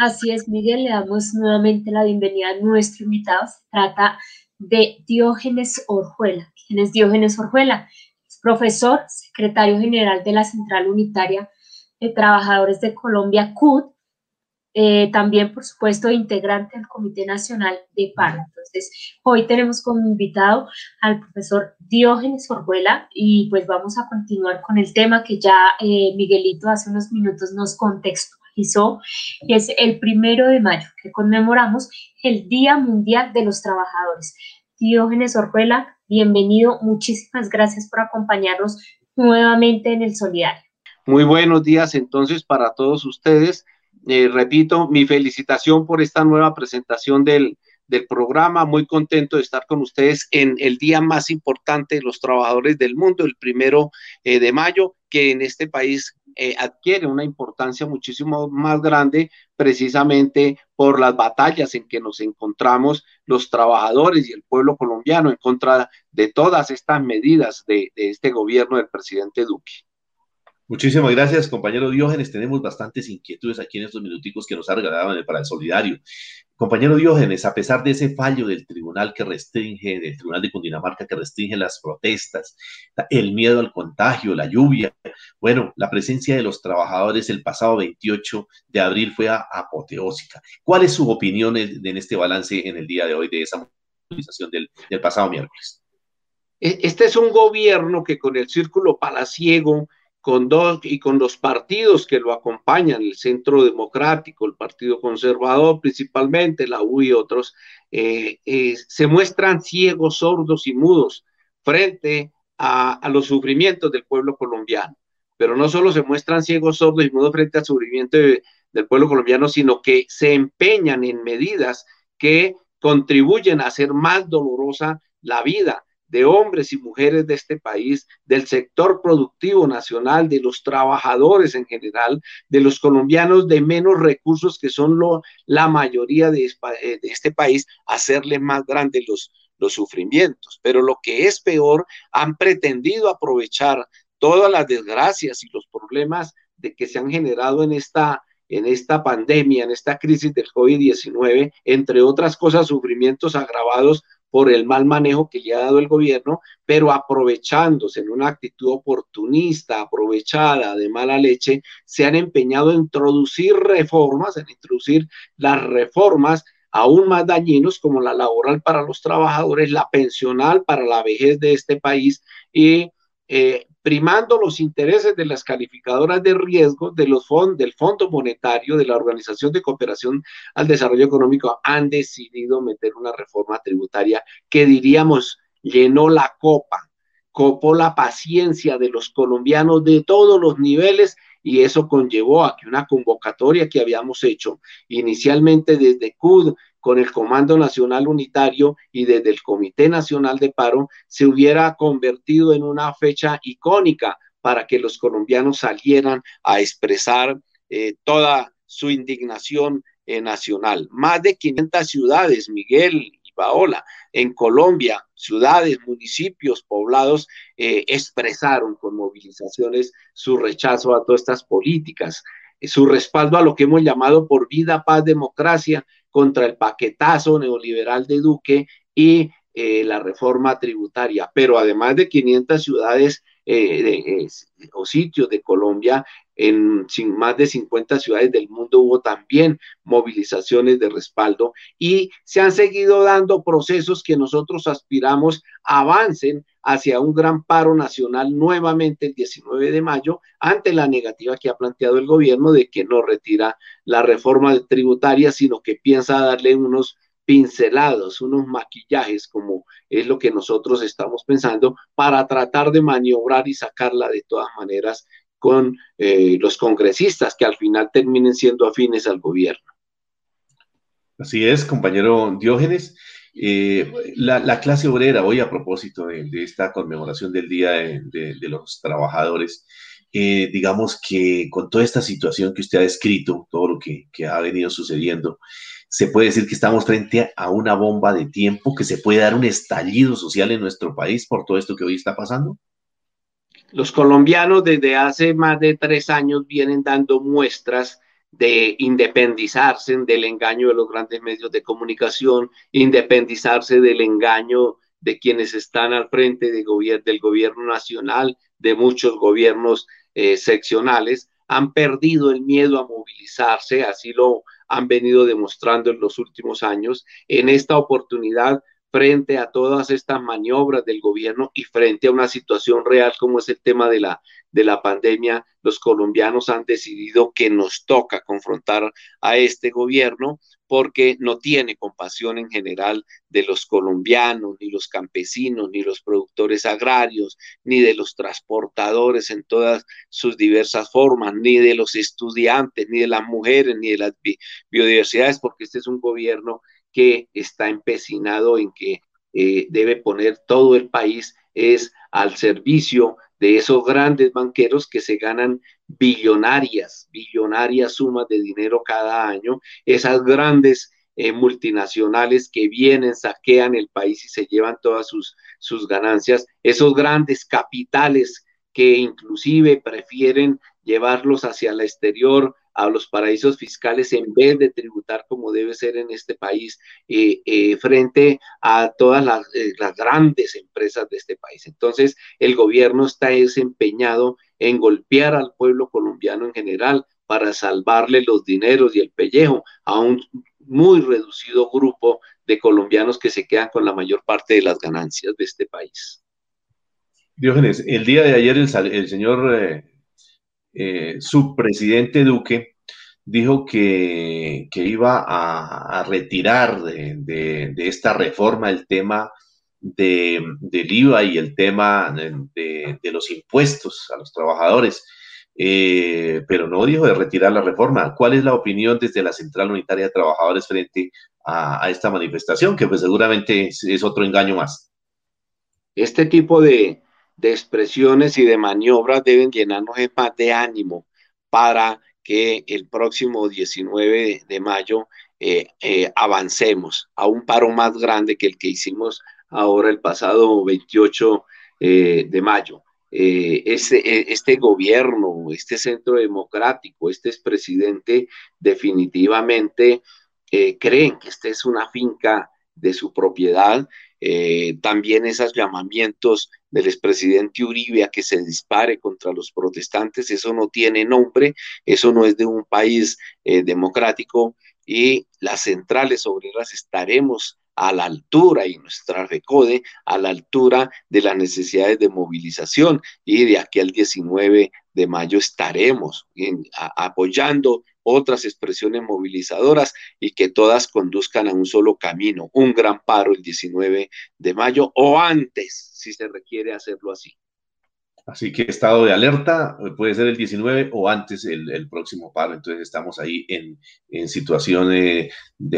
Así es, Miguel, le damos nuevamente la bienvenida a nuestro invitado. Se trata de Diógenes Orjuela. ¿Quién es Diógenes Orjuela? Es profesor, secretario general de la Central Unitaria de Trabajadores de Colombia, CUT, eh, también, por supuesto, integrante del Comité Nacional de Paro. Entonces, hoy tenemos como invitado al profesor Diógenes Orjuela y pues vamos a continuar con el tema que ya eh, Miguelito hace unos minutos nos contextualizó, que es el primero de mayo, que conmemoramos el Día Mundial de los Trabajadores. Diógenes Orjuela, bienvenido, muchísimas gracias por acompañarnos nuevamente en el Solidario. Muy buenos días entonces para todos ustedes. Eh, repito, mi felicitación por esta nueva presentación del, programa. Muy contento de estar con ustedes en el día más importante de los trabajadores del mundo, el primero eh, de mayo, que en este país eh, adquiere una importancia muchísimo más grande precisamente por las batallas en que nos encontramos los trabajadores y el pueblo colombiano en contra de todas estas medidas de este gobierno del presidente Duque. Muchísimas gracias, compañero Diógenes. Tenemos bastantes inquietudes aquí en estos minuticos que nos ha regalado para el solidario. Compañero Diógenes, a pesar de ese fallo del tribunal que restringe, del tribunal de Cundinamarca que restringe las protestas, el miedo al contagio, la lluvia, bueno, la presencia de los trabajadores el pasado 28 de abril fue apoteósica. ¿Cuál es su opinión en, este balance en el día de hoy de esa movilización del, del pasado miércoles? E, este es un gobierno que con el círculo palaciego con dos y con los partidos que lo acompañan, el Centro Democrático, el Partido Conservador principalmente, la U y otros, eh, eh, se muestran ciegos, sordos y mudos frente a, los sufrimientos del pueblo colombiano. Pero no solo se muestran ciegos, sordos y mudos frente al sufrimiento del pueblo colombiano, sino que se empeñan en medidas que contribuyen a hacer más dolorosa la vida de hombres y mujeres de este país, del sector productivo nacional, de los trabajadores en general, de los colombianos de menos recursos que son lo, la mayoría de, eh, este país, hacerle más grandes los, los sufrimientos. Pero lo que es peor, han pretendido aprovechar todas las desgracias y los problemas de que se han generado en esta en esta pandemia, en esta crisis del COVID-19, entre otras cosas, sufrimientos agravados por el mal manejo que le ha dado el gobierno, pero aprovechándose en una actitud oportunista, aprovechada de mala leche, se han empeñado en introducir reformas, en introducir las reformas aún más dañinos como la laboral para los trabajadores, la pensional para la vejez de este país y eh, primando los intereses de las calificadoras de riesgo de los fondos del Fondo Monetario, de la Organización de Cooperación al Desarrollo Económico, han decidido meter una reforma tributaria que diríamos llenó la copa, copó la paciencia de los colombianos de todos los niveles y eso conllevó a que una convocatoria que habíamos hecho inicialmente desde CUD con el Comando Nacional Unitario y desde el Comité Nacional de Paro se hubiera convertido en una fecha icónica para que los colombianos salieran a expresar eh, toda su indignación eh, nacional. Más de 500 ciudades, Miguel y Paola, en Colombia, ciudades, municipios, poblados, eh, expresaron con movilizaciones su rechazo a todas estas políticas, su respaldo a lo que hemos llamado por vida, paz, democracia, contra el paquetazo neoliberal de Duque y eh, la reforma tributaria. Pero además de 500 ciudades eh, o sitios de Colombia, en más de 50 ciudades del mundo hubo también movilizaciones de respaldo y se han seguido dando procesos que nosotros aspiramos avancen hacia un gran paro nacional nuevamente el 19 de mayo ante la negativa que ha planteado el gobierno de que no retira la reforma tributaria, sino que piensa darle unos pincelados, unos maquillajes, como es lo que nosotros estamos pensando, para tratar de maniobrar y sacarla de todas maneras con eh, los congresistas que al final terminen siendo afines al gobierno. Así es, compañero Diógenes. Eh, la, clase obrera, hoy a propósito de, esta conmemoración del Día de, los Trabajadores, eh, digamos que con toda esta situación que usted ha descrito, todo lo que, que, ha venido sucediendo, se puede decir que estamos frente a una bomba de tiempo, que se puede dar un estallido social en nuestro país por todo esto que hoy está pasando. Los colombianos desde hace más de tres años vienen dando muestras de independizarse del engaño de los grandes medios de comunicación, independizarse del engaño de quienes están al frente del gobierno nacional, de muchos gobiernos eh, seccionales, han perdido el miedo a movilizarse, así lo han venido demostrando en los últimos años. En esta oportunidad frente a todas estas maniobras del gobierno y frente a una situación real como es el tema de la, de la pandemia, los colombianos han decidido que nos toca confrontar a este gobierno porque no tiene compasión en general de los colombianos, ni los campesinos, ni los productores agrarios, ni de los transportadores en todas sus diversas formas, ni de los estudiantes, ni de las mujeres, ni de las biodiversidades, porque este es un gobierno que está empecinado en que eh, debe poner todo el país es al servicio de esos grandes banqueros que se ganan billonarias, billonarias sumas de dinero cada año, esas grandes eh, multinacionales que vienen, saquean el país y se llevan todas sus, sus ganancias, esos grandes capitales que inclusive prefieren llevarlos hacia el exterior a los paraísos fiscales en vez de tributar como debe ser en este país eh, eh, frente a todas eh, las, grandes empresas de este país. Entonces, el gobierno está desempeñado en golpear al pueblo colombiano en general para salvarle los dineros y el pellejo a un muy reducido grupo de colombianos que se quedan con la mayor parte de las ganancias de este país. Diógenes, el día de ayer el, señor eh, subpresidente Duque dijo que, iba a, retirar de, esta reforma el tema de, del IVA y el tema de, los impuestos a los trabajadores, eh, pero no dijo de retirar la reforma. ¿Cuál es la opinión desde la Central Unitaria de Trabajadores frente a, esta manifestación, que pues seguramente es otro engaño más? Este tipo de, de expresiones y de maniobras deben llenarnos más de ánimo para que el próximo 19 de mayo eh, eh, avancemos a un paro más grande que el que hicimos ahora el pasado 28 eh, de mayo. Este, este, gobierno, este centro democrático, este expresidente definitivamente creen que esta es una finca de su propiedad eh, también esos llamamientos del expresidente Uribe a que se dispare contra los protestantes, eso no tiene nombre, eso no es de un país eh, democrático y las centrales obreras estaremos a la altura y nuestra recode a la altura de las necesidades de movilización y de aquí al 19 de mayo estaremos apoyando otras expresiones movilizadoras y que todas conduzcan a un solo camino, un gran paro el 19 de mayo o antes, si se requiere hacerlo así. Así que estado de alerta, puede ser el 19 o antes el, próximo paro. Entonces estamos ahí en, en situación de,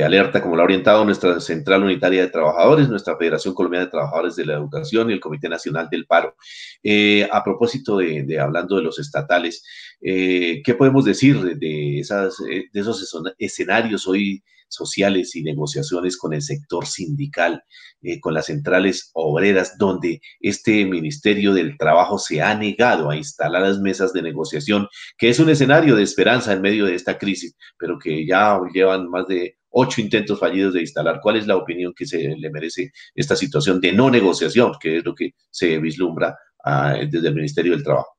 alerta, como lo ha orientado nuestra Central Unitaria de Trabajadores, nuestra Federación Colombiana de Trabajadores de la Educación y el Comité Nacional del Paro. Eh, a propósito de, hablando de los estatales, eh, ¿qué podemos decir de, esas, de esos escenarios hoy sociales y negociaciones con el sector sindical, eh, con las centrales obreras, donde este Ministerio del Trabajo se ha negado a instalar las mesas de negociación, que es un escenario de esperanza en medio de esta crisis, pero que ya llevan más de ocho intentos fallidos de instalar. ¿Cuál es la opinión que se le merece esta situación de no negociación, que es lo que se vislumbra ah, desde el Ministerio del Trabajo?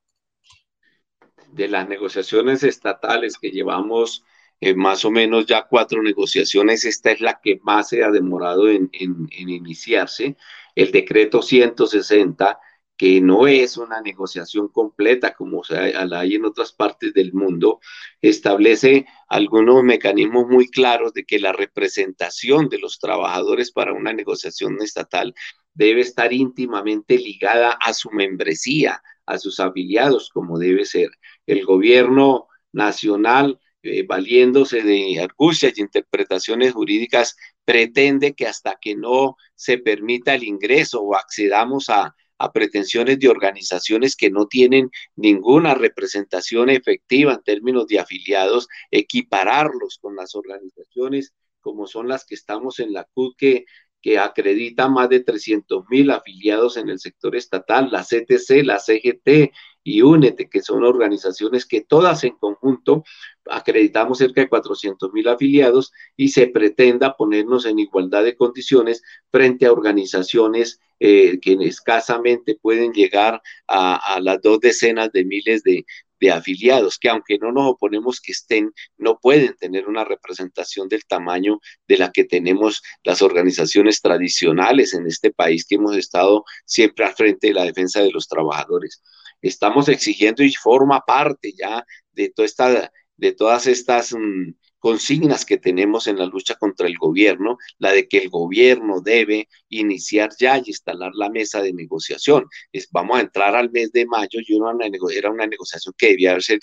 De las negociaciones estatales que llevamos eh, más o menos ya cuatro negociaciones, esta es la que más se ha demorado en, iniciarse, el decreto 160, que no es una negociación completa como se la hay en otras partes del mundo, establece algunos mecanismos muy claros de que la representación de los trabajadores para una negociación estatal debe estar íntimamente ligada a su membresía, a sus afiliados, como debe ser. El gobierno nacional eh, valiéndose de argucias y interpretaciones jurídicas, pretende que hasta que no se permita el ingreso o accedamos a, pretensiones de organizaciones que no tienen ninguna representación efectiva en términos de afiliados, equipararlos con las organizaciones como son las que estamos en la CUT, que, que acredita más de 300 mil afiliados en el sector estatal, la CTC, la CGT, y Únete, que son organizaciones que todas en conjunto acreditamos cerca de 400 mil afiliados y se pretenda ponernos en igualdad de condiciones frente a organizaciones eh, que escasamente pueden llegar a, las dos decenas de miles de, de afiliados, que aunque no nos oponemos que estén, no pueden tener una representación del tamaño de la que tenemos las organizaciones tradicionales en este país que hemos estado siempre al frente de la defensa de los trabajadores. Estamos exigiendo y forma parte ya de toda esta de todas estas mm, consignas que tenemos en la lucha contra el gobierno, la de que el gobierno debe iniciar ya y instalar la mesa de negociación. Es, vamos a entrar al mes de mayo y una, era una negociación que debía haberse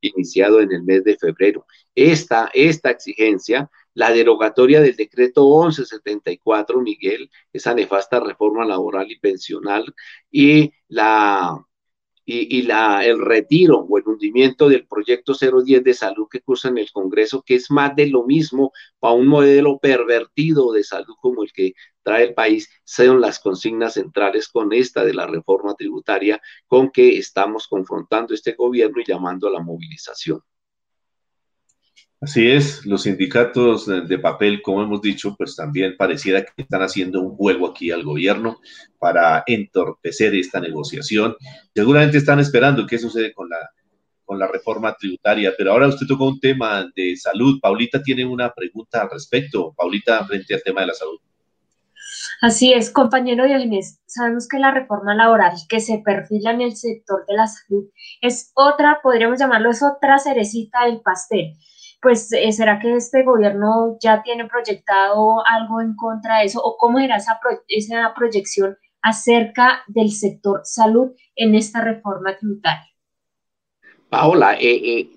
iniciado en el mes de febrero. Esta, esta exigencia, la derogatoria del decreto 1174, Miguel, esa nefasta reforma laboral y pensional, y la y, la, el retiro o el hundimiento del proyecto 010 de salud que cursa en el Congreso, que es más de lo mismo para un modelo pervertido de salud como el que trae el país, son las consignas centrales con esta de la reforma tributaria con que estamos confrontando este gobierno y llamando a la movilización. Así es, los sindicatos de papel, como hemos dicho, pues también pareciera que están haciendo un juego aquí al gobierno para entorpecer esta negociación. Seguramente están esperando qué sucede con la, con la reforma tributaria, pero ahora usted tocó un tema de salud. Paulita tiene una pregunta al respecto. Paulita, frente al tema de la salud. Así es, compañero Diogenes, sabemos que la reforma laboral que se perfila en el sector de la salud es otra, podríamos llamarlo, es otra cerecita del pastel pues eh, ¿será que este gobierno ya tiene proyectado algo en contra de eso? ¿O cómo era esa, proyección acerca del sector salud en esta reforma tributaria? Paola, eh, eh,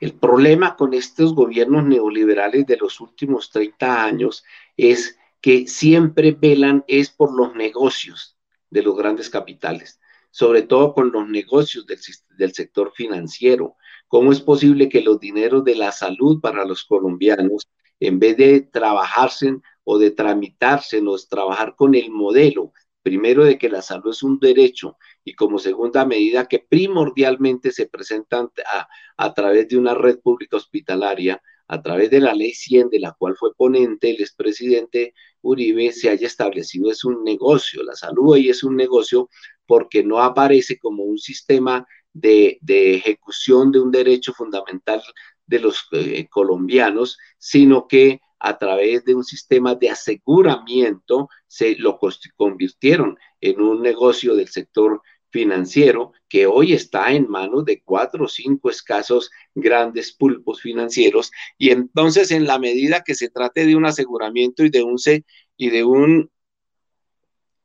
el problema con estos gobiernos neoliberales de los últimos 30 años es que siempre velan es por los negocios de los grandes capitales, sobre todo con los negocios del, del sector financiero. ¿Cómo es posible que los dineros de la salud para los colombianos, en vez de trabajarse o de tramitárselos, trabajar con el modelo, primero de que la salud es un derecho y como segunda medida que primordialmente se presentan a, a través de una red pública hospitalaria, a través de la ley 100, de la cual fue ponente el expresidente Uribe, se haya establecido es un negocio. La salud hoy es un negocio porque no aparece como un sistema de, ejecución de un derecho fundamental de los eh, colombianos, sino que a través de un sistema de aseguramiento se lo convirtieron en un negocio del sector financiero que hoy está en manos de cuatro o cinco escasos grandes pulpos financieros. Y entonces en la medida que se trate de un aseguramiento y de un y de un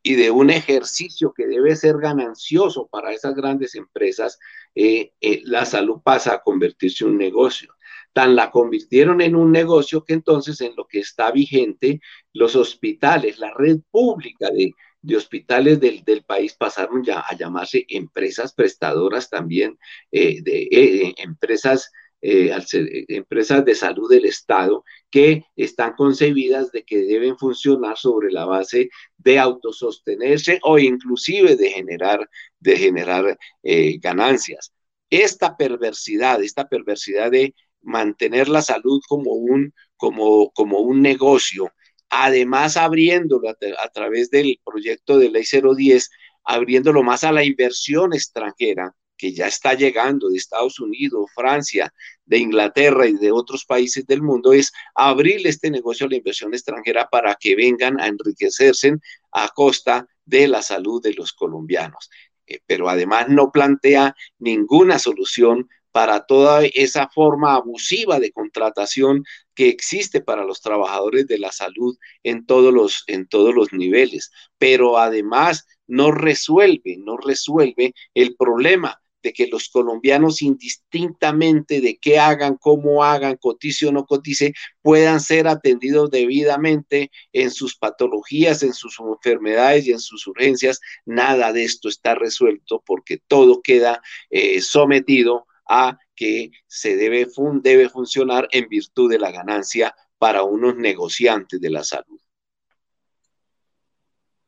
y de un ejercicio que debe ser ganancioso para esas grandes empresas, eh, eh, la salud pasa a convertirse en un negocio. Tan la convirtieron en un negocio que entonces en lo que está vigente, los hospitales, la red pública de, hospitales del, país pasaron ya a llamarse empresas prestadoras también, eh, de empresas eh, eh, empresas de salud del Estado que están concebidas de que deben funcionar sobre la base de autosostenerse o inclusive de generar, de generar eh, ganancias. Esta perversidad, esta perversidad de mantener la salud como un, como, como un negocio, además abriéndolo a, a través del proyecto de ley 010, abriéndolo más a la inversión extranjera, que ya está llegando de Estados Unidos, Francia, de Inglaterra y de otros países del mundo, es abrir este negocio a la inversión extranjera para que vengan a enriquecerse a costa de la salud de los colombianos. Eh, pero además no plantea ninguna solución para toda esa forma abusiva de contratación que existe para los trabajadores de la salud en todos los, en todos los niveles. Pero además no resuelve, no resuelve el problema de que los colombianos indistintamente de qué hagan, cómo hagan, cotice o no cotice, puedan ser atendidos debidamente en sus patologías, en sus enfermedades y en sus urgencias. Nada de esto está resuelto porque todo queda eh, sometido a que se debe, debe funcionar en virtud de la ganancia para unos negociantes de la salud.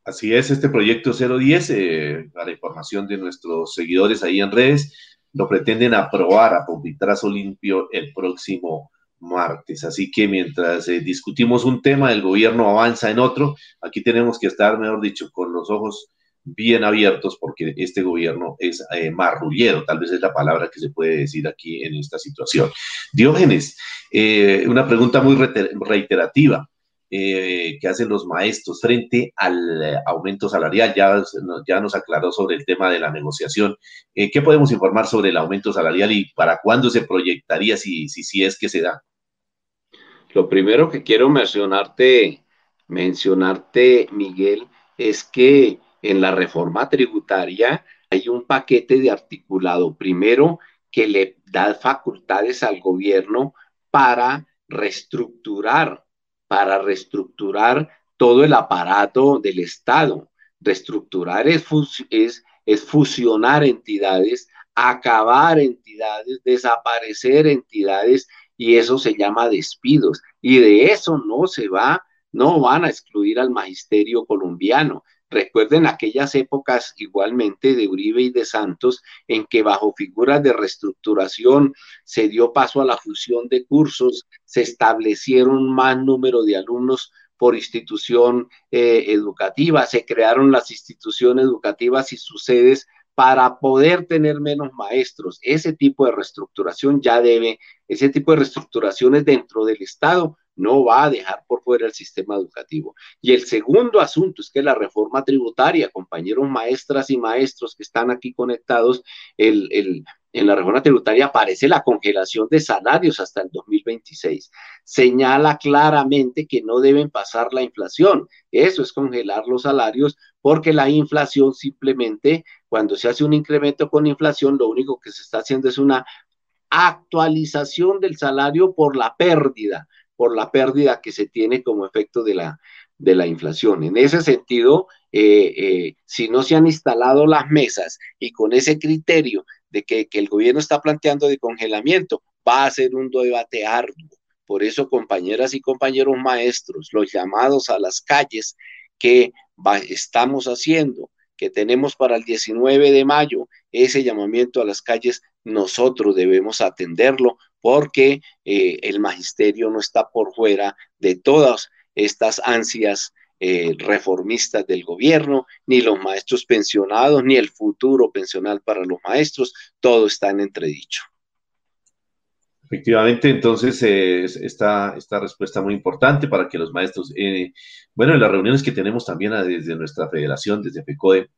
Así es, este proyecto 010, eh, para información de nuestros seguidores ahí en redes, lo pretenden aprobar a pupitrazo limpio el próximo martes. Así que mientras eh, discutimos un tema, el gobierno avanza en otro, aquí tenemos que estar, mejor dicho, con los ojos bien abiertos porque este gobierno es eh, marrullero, tal vez es la palabra que se puede decir aquí en esta situación. Diógenes, eh, una pregunta muy reiterativa. Eh, que hacen los maestros frente al eh, aumento salarial. Ya, ya nos aclaró sobre el tema de la negociación. Eh, ¿Qué podemos informar sobre el aumento salarial y para cuándo se proyectaría si, si, si es que se da? Lo primero que quiero mencionarte, mencionarte, Miguel, es que en la reforma tributaria hay un paquete de articulado. Primero, que le da facultades al gobierno para reestructurar para reestructurar todo el aparato del Estado. Reestructurar es, es, fusionar entidades, acabar entidades, desaparecer entidades y eso se llama despidos. Y de eso no se va, no van a excluir al magisterio colombiano. Recuerden aquellas épocas igualmente de Uribe y de Santos en que bajo figuras de reestructuración se dio paso a la fusión de cursos, se establecieron más número de alumnos por institución eh, educativa, se crearon las instituciones educativas y sus sedes para poder tener menos maestros. Ese tipo de reestructuración ya debe, ese tipo de reestructuraciones dentro del Estado no va a dejar por fuera el sistema educativo. Y el segundo asunto es que la reforma tributaria, compañeros maestras y maestros que están aquí conectados, en la reforma tributaria aparece la congelación de salarios hasta el 2026. Señala claramente que no deben pasar la inflación. Eso es congelar los salarios porque la inflación simplemente, cuando se hace un incremento con inflación, lo único que se está haciendo es una actualización del salario por la pérdida por la pérdida que se tiene como efecto de la, de la inflación. En ese sentido, eh, eh, si no se han instalado las mesas y con ese criterio de que, que, el gobierno está planteando de congelamiento, va a ser un debate arduo. Por eso, compañeras y compañeros maestros, los llamados a las calles que estamos haciendo, que tenemos para el 19 de mayo, ese llamamiento a las calles, nosotros debemos atenderlo porque eh, el magisterio no está por fuera de todas estas ansias eh, reformistas del gobierno, ni los maestros pensionados, ni el futuro pensional para los maestros, todo está en entredicho. Efectivamente, entonces esta, esta respuesta muy importante para que los maestros, eh, bueno, en las reuniones que tenemos también desde nuestra federación, desde FECODE,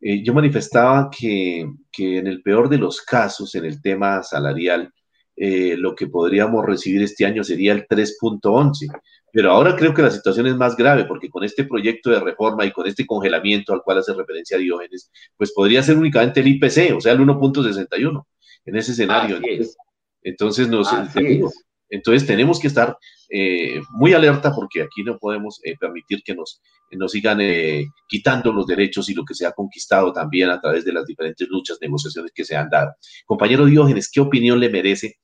yo manifestaba que, que, en el peor de los casos, en el tema salarial, eh, lo que podríamos recibir este año sería el 3.11. Pero ahora creo que la situación es más grave porque con este proyecto de reforma y con este congelamiento al cual hace referencia Diógenes, pues podría ser únicamente el IPC, o sea, el 1.61 en ese escenario. Entonces, nos, entonces tenemos que estar eh, muy alerta porque aquí no podemos eh, permitir que nos, nos sigan eh, quitando los derechos y lo que se ha conquistado también a través de las diferentes luchas, negociaciones que se han dado. Compañero Diógenes, ¿qué opinión le merece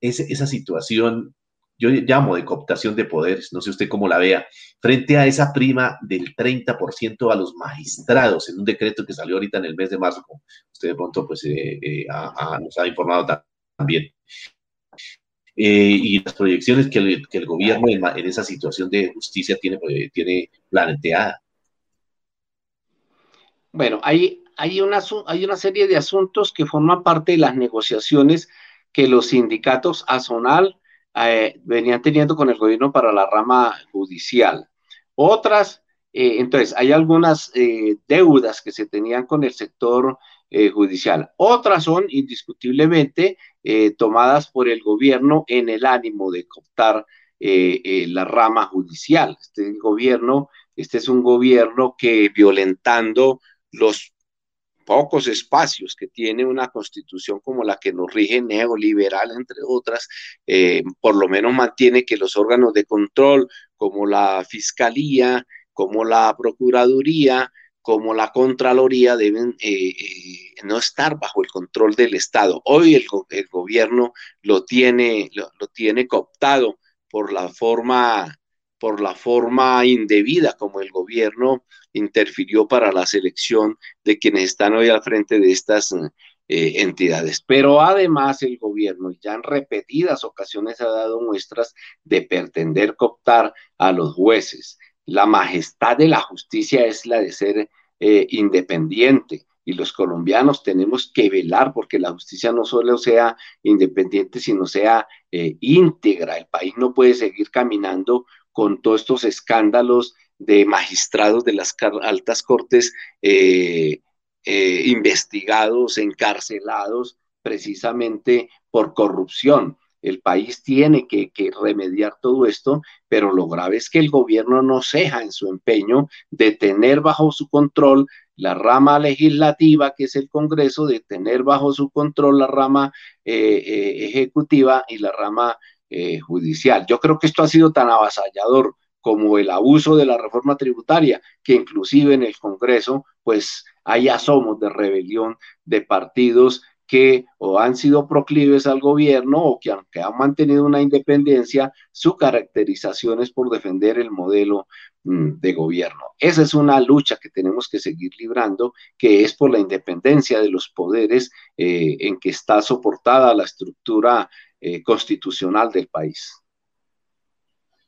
esa situación? Yo llamo de cooptación de poderes, no sé usted cómo la vea, frente a esa prima del 30% a los magistrados en un decreto que salió ahorita en el mes de marzo, como usted de pronto pues, nos ha informado también. Eh, y las proyecciones que el, gobierno en, esa situación de justicia tiene, eh, tiene planteada. Bueno, hay, hay, una, hay una serie de asuntos que forman parte de las negociaciones que los sindicatos azonal eh, venían teniendo con el gobierno para la rama judicial. Otras, entonces, hay algunas deudas que se tenían con el sector judicial. Otras son indiscutiblemente eh, tomadas por el gobierno en el ánimo de cooptar eh, eh, la rama judicial. Este este es un gobierno que violentando los pocos espacios que tiene una constitución como la que nos rige neoliberal, entre otras, por lo menos mantiene que los órganos de control como la Fiscalía, como la Procuraduría, como la Contraloría deben eh, eh, no estar bajo el control del Estado. Hoy el, gobierno lo tiene, lo, tiene cooptado por la forma por la forma indebida como el gobierno interfirió para la selección de quienes están hoy al frente de estas eh, entidades. Pero además el gobierno ya en repetidas ocasiones ha dado muestras de pretender cooptar a los jueces. La majestad de la justicia es la de ser eh, independiente y los colombianos tenemos que velar porque la justicia no solo sea independiente, sino sea eh, íntegra. El país no puede seguir caminando con todos estos escándalos de magistrados de las altas cortes eh, eh, investigados, encarcelados precisamente por corrupción. El país tiene que, remediar todo esto, pero lo grave es que el gobierno no ceja en su empeño de tener bajo su control la rama legislativa, que es el Congreso, de tener bajo su control la rama eh, eh, ejecutiva y la rama eh, judicial. Yo creo que esto ha sido tan avasallador como el abuso de la reforma tributaria, que inclusive en el Congreso, pues hay asomos de rebelión de partidos que o han sido proclives al gobierno o que aunque han mantenido una independencia, su caracterización es por defender el modelo mm, de gobierno. Esa es una lucha que tenemos que seguir librando, que es por la independencia de los poderes eh, en que está soportada la estructura eh, constitucional del país.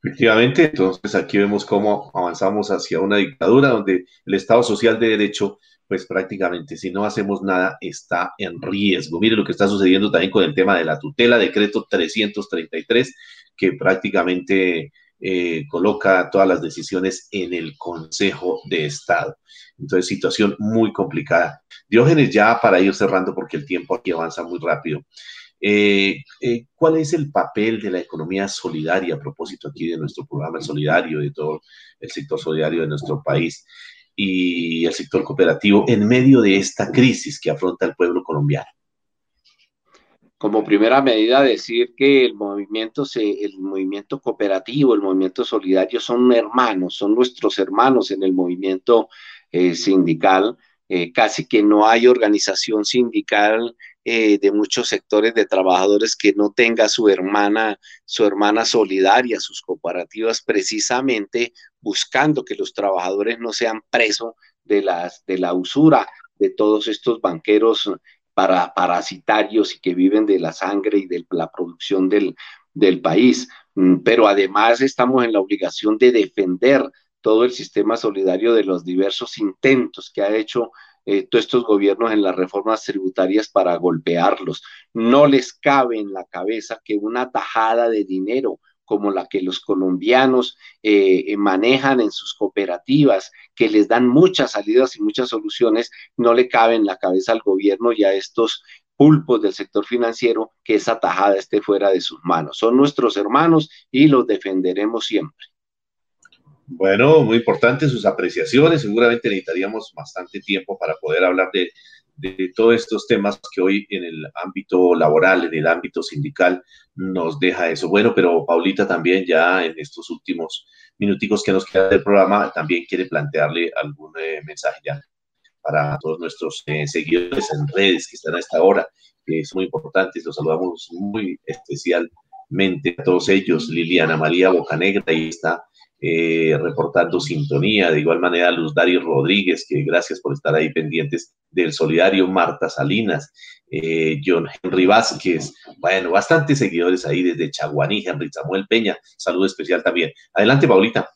Efectivamente, entonces aquí vemos cómo avanzamos hacia una dictadura donde el Estado social de derecho pues prácticamente si no hacemos nada está en riesgo. Mire lo que está sucediendo también con el tema de la tutela, decreto 333, que prácticamente eh, coloca todas las decisiones en el Consejo de Estado. Entonces, situación muy complicada. Diógenes, ya para ir cerrando, porque el tiempo aquí avanza muy rápido. Eh, eh, ¿Cuál es el papel de la economía solidaria a propósito aquí de nuestro programa solidario, de todo el sector solidario de nuestro país? Y el sector cooperativo en medio de esta crisis que afronta el pueblo colombiano? Como primera medida, decir que el movimiento, el movimiento cooperativo, el movimiento solidario son hermanos, son nuestros hermanos en el movimiento eh, sindical. Eh, casi que no hay organización sindical eh, de muchos sectores de trabajadores que no tenga su hermana, su hermana solidaria, sus cooperativas, precisamente buscando que los trabajadores no sean presos de, de la usura de todos estos banqueros para, parasitarios y que viven de la sangre y de la producción del, del país. Mm, pero además estamos en la obligación de defender todo el sistema solidario de los diversos intentos que ha hecho eh, todos estos gobiernos en las reformas tributarias para golpearlos. No les cabe en la cabeza que una tajada de dinero como la que los colombianos eh, manejan en sus cooperativas, que les dan muchas salidas y muchas soluciones, no le cabe en la cabeza al gobierno y a estos pulpos del sector financiero que esa tajada esté fuera de sus manos. Son nuestros hermanos y los defenderemos siempre. Bueno, muy importante sus apreciaciones. Seguramente necesitaríamos bastante tiempo para poder hablar de, todos estos temas que hoy en el ámbito laboral, en el ámbito sindical, nos deja eso. Bueno, pero Paulita también ya en estos últimos minuticos que nos queda del programa, también quiere plantearle algún eh, mensaje ya para todos nuestros eh, seguidores en redes que están a esta hora, que son muy importantes. Los saludamos muy especialmente a todos ellos. Liliana María Bocanegra, ahí está eh, reportando sintonía. De igual manera, Luz Dario Rodríguez, que gracias por estar ahí pendientes del Solidario, Marta Salinas, eh, John Henry Vázquez, bueno, bastantes seguidores ahí desde Chaguaní, Henry Samuel Peña, saludo especial también. Adelante, Paulita.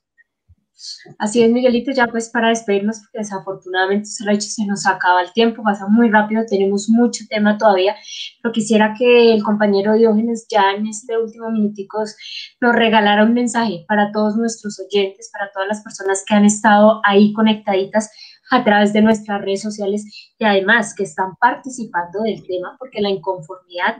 Así es, Miguelito, ya pues para despedirnos, porque desafortunadamente se nos acaba el tiempo, pasa muy rápido, tenemos mucho tema todavía, pero quisiera que el compañero Diógenes ya en este último minuticos nos regalara un mensaje para todos nuestros oyentes, para todas las personas que han estado ahí conectaditas a través de nuestras redes sociales y además que están participando del tema, porque la inconformidad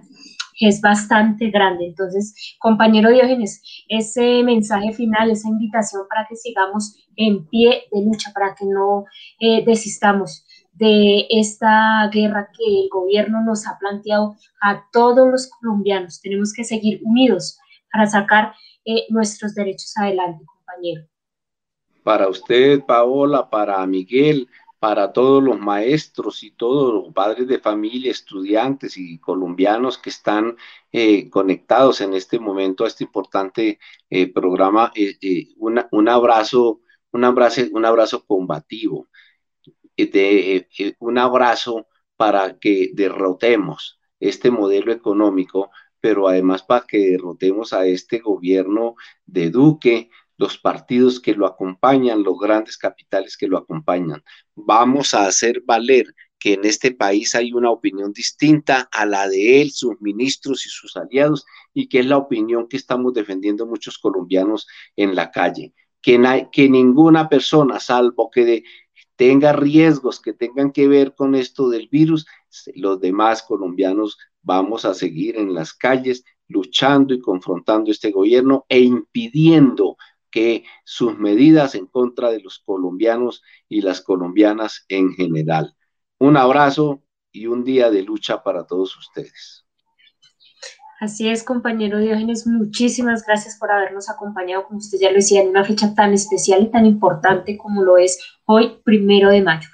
es bastante grande. Entonces, compañero Diógenes, ese mensaje final, esa invitación para que sigamos en pie de lucha, para que no eh, desistamos de esta guerra que el gobierno nos ha planteado a todos los colombianos. Tenemos que seguir unidos para sacar eh, nuestros derechos adelante, compañero. Para usted, Paola, para Miguel, para todos los maestros y todos los padres de familia, estudiantes y colombianos que están eh, conectados en este momento a este importante eh, programa. Eh, un abrazo, un abrazo, un abrazo combativo, un abrazo para que derrotemos este modelo económico, pero además para que derrotemos a este gobierno de Duque, los partidos que lo acompañan, los grandes capitales que lo acompañan. Vamos a hacer valer que en este país hay una opinión distinta a la de él, sus ministros y sus aliados, y que es la opinión que estamos defendiendo muchos colombianos en la calle. Que, que ninguna persona, salvo que tenga riesgos que tengan que ver con esto del virus, los demás colombianos vamos a seguir en las calles luchando y confrontando este gobierno e impidiendo que sus medidas en contra de los colombianos y las colombianas en general. Un abrazo y un día de lucha para todos ustedes. Así es, compañero Diógenes, muchísimas gracias por habernos acompañado, como usted ya lo decía, en una fecha tan especial y tan importante como lo es hoy, primero de mayo.